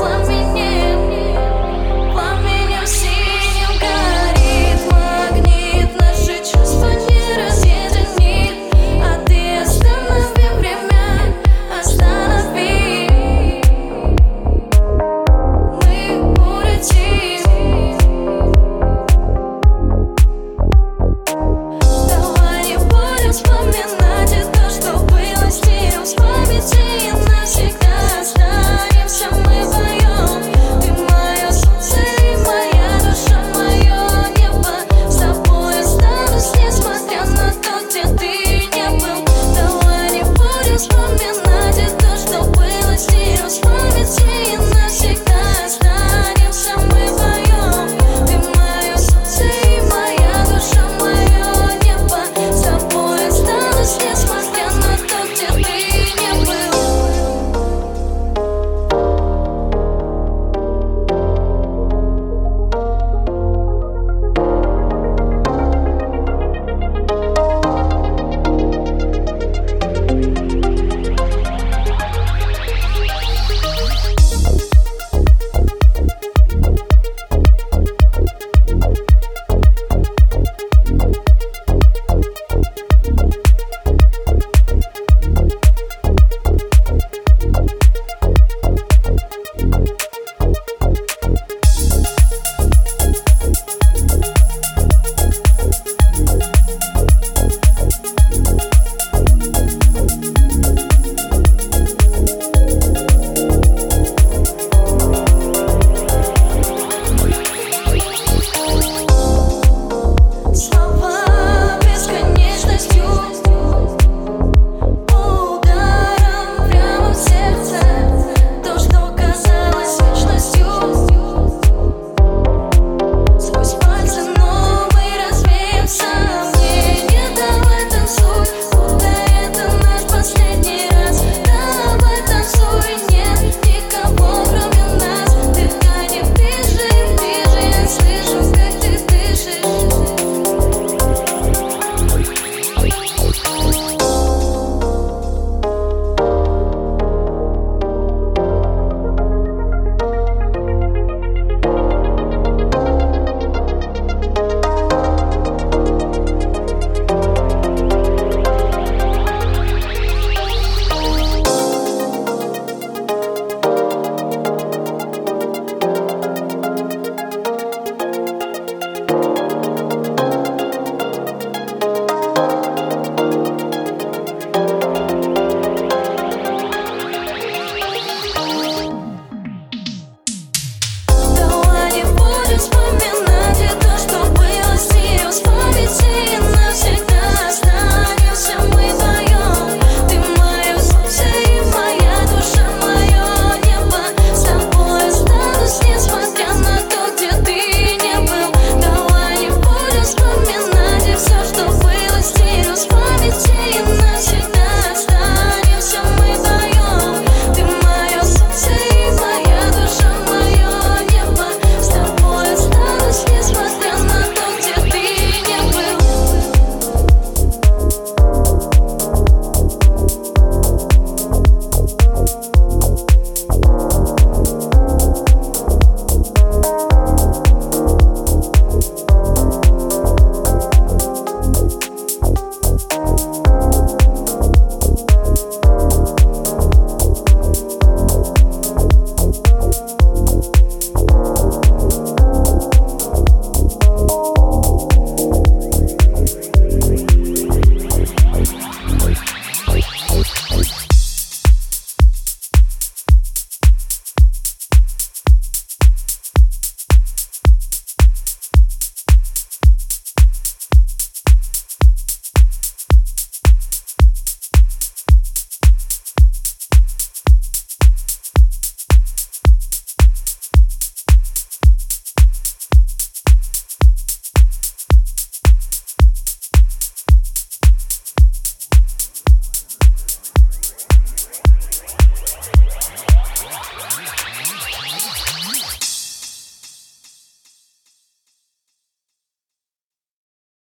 for me.